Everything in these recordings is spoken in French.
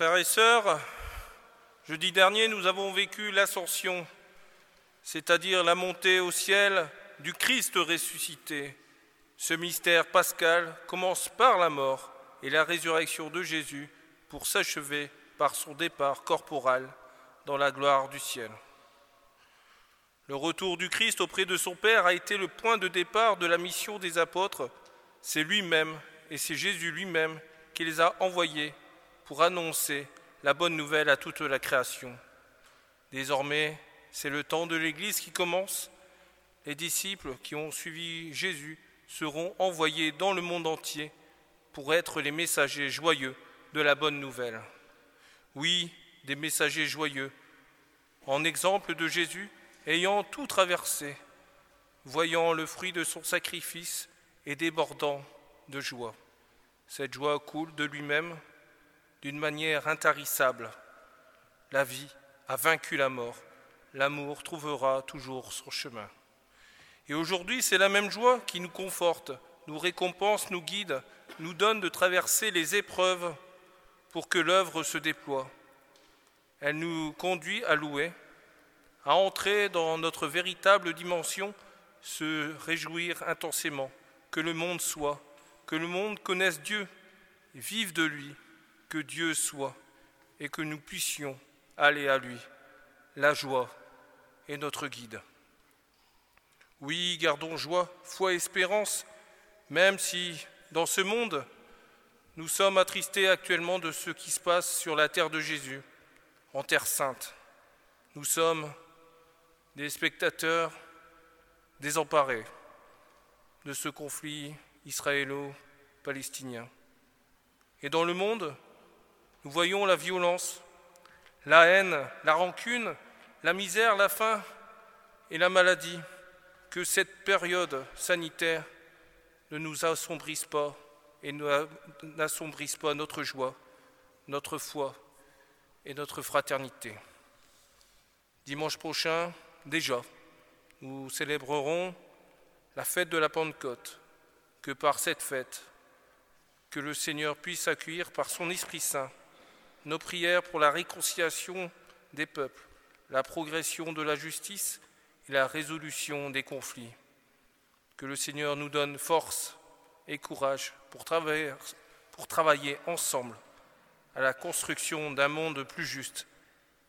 Frères et sœurs, jeudi dernier, nous avons vécu l'ascension, c'est-à-dire la montée au ciel du Christ ressuscité. Ce mystère pascal commence par la mort et la résurrection de Jésus pour s'achever par son départ corporel dans la gloire du ciel. Le retour du Christ auprès de son Père a été le point de départ de la mission des apôtres. C'est lui-même et c'est Jésus lui-même qui les a envoyés pour annoncer la bonne nouvelle à toute la création. Désormais, c'est le temps de l'Église qui commence. Les disciples qui ont suivi Jésus seront envoyés dans le monde entier pour être les messagers joyeux de la bonne nouvelle. Oui, des messagers joyeux, en exemple de Jésus, ayant tout traversé, voyant le fruit de son sacrifice et débordant de joie. Cette joie coule de lui-même d'une manière intarissable. La vie a vaincu la mort. L'amour trouvera toujours son chemin. Et aujourd'hui, c'est la même joie qui nous conforte, nous récompense, nous guide, nous donne de traverser les épreuves pour que l'œuvre se déploie. Elle nous conduit à louer, à entrer dans notre véritable dimension, se réjouir intensément, que le monde soit, que le monde connaisse Dieu, vive de lui, que Dieu soit et que nous puissions aller à lui. La joie est notre guide. Oui, gardons joie, foi, espérance, même si dans ce monde, nous sommes attristés actuellement de ce qui se passe sur la terre de Jésus, en terre sainte. Nous sommes des spectateurs désemparés de ce conflit israélo-palestinien. Et dans le monde, nous voyons la violence, la haine, la rancune, la misère, la faim et la maladie. Que cette période sanitaire ne nous assombrisse pas et n'assombrisse pas notre joie, notre foi et notre fraternité. Dimanche prochain, déjà, nous célébrerons la fête de la Pentecôte. Que par cette fête, que le Seigneur puisse accueillir par son Esprit Saint nos prières pour la réconciliation des peuples, la progression de la justice et la résolution des conflits. Que le Seigneur nous donne force et courage pour travailler, ensemble à la construction d'un monde plus juste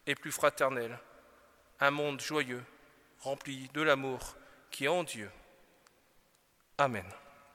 et plus fraternel, un monde joyeux, rempli de l'amour qui est en Dieu. Amen.